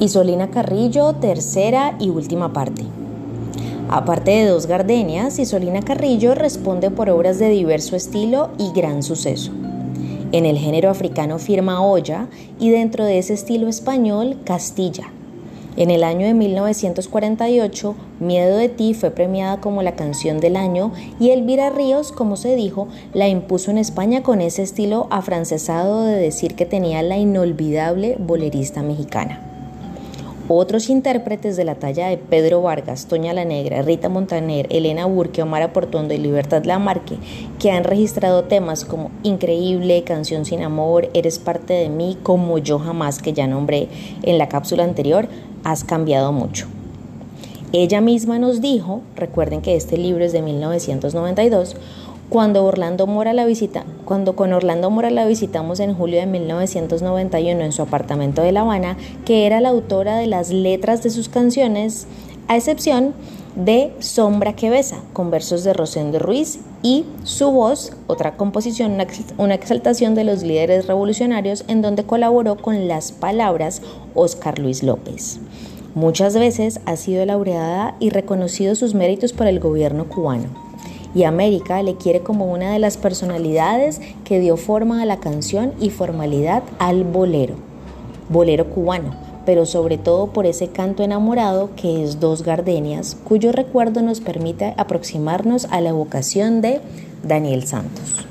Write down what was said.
Isolina Carrillo, tercera y última parte. Aparte de dos gardenias, Isolina Carrillo responde por obras de diverso estilo y gran suceso. En el género africano firma Olla y dentro de ese estilo español Castilla. En el año de 1948, Miedo de ti fue premiada como la canción del año y Elvira Ríos, como se dijo, la impuso en España con ese estilo afrancesado de decir que tenía la inolvidable bolerista mexicana. Otros intérpretes de la talla de Pedro Vargas, Toña la Negra, Rita Montaner, Elena Burke, Omar Portondo y Libertad Lamarque, que han registrado temas como Increíble, Canción sin Amor, Eres parte de mí, como yo jamás que ya nombré en la cápsula anterior, has cambiado mucho. Ella misma nos dijo, recuerden que este libro es de 1992, cuando Orlando la visita, cuando con Orlando Mora la visitamos en julio de 1991 en su apartamento de La Habana, que era la autora de las letras de sus canciones, a excepción de Sombra que besa, con versos de Rosendo Ruiz y su voz, otra composición, una exaltación de los líderes revolucionarios en donde colaboró con las palabras Oscar Luis López. Muchas veces ha sido laureada y reconocido sus méritos por el gobierno cubano y América le quiere como una de las personalidades que dio forma a la canción y formalidad al bolero, bolero cubano, pero sobre todo por ese canto enamorado que es Dos Gardenias, cuyo recuerdo nos permite aproximarnos a la evocación de Daniel Santos.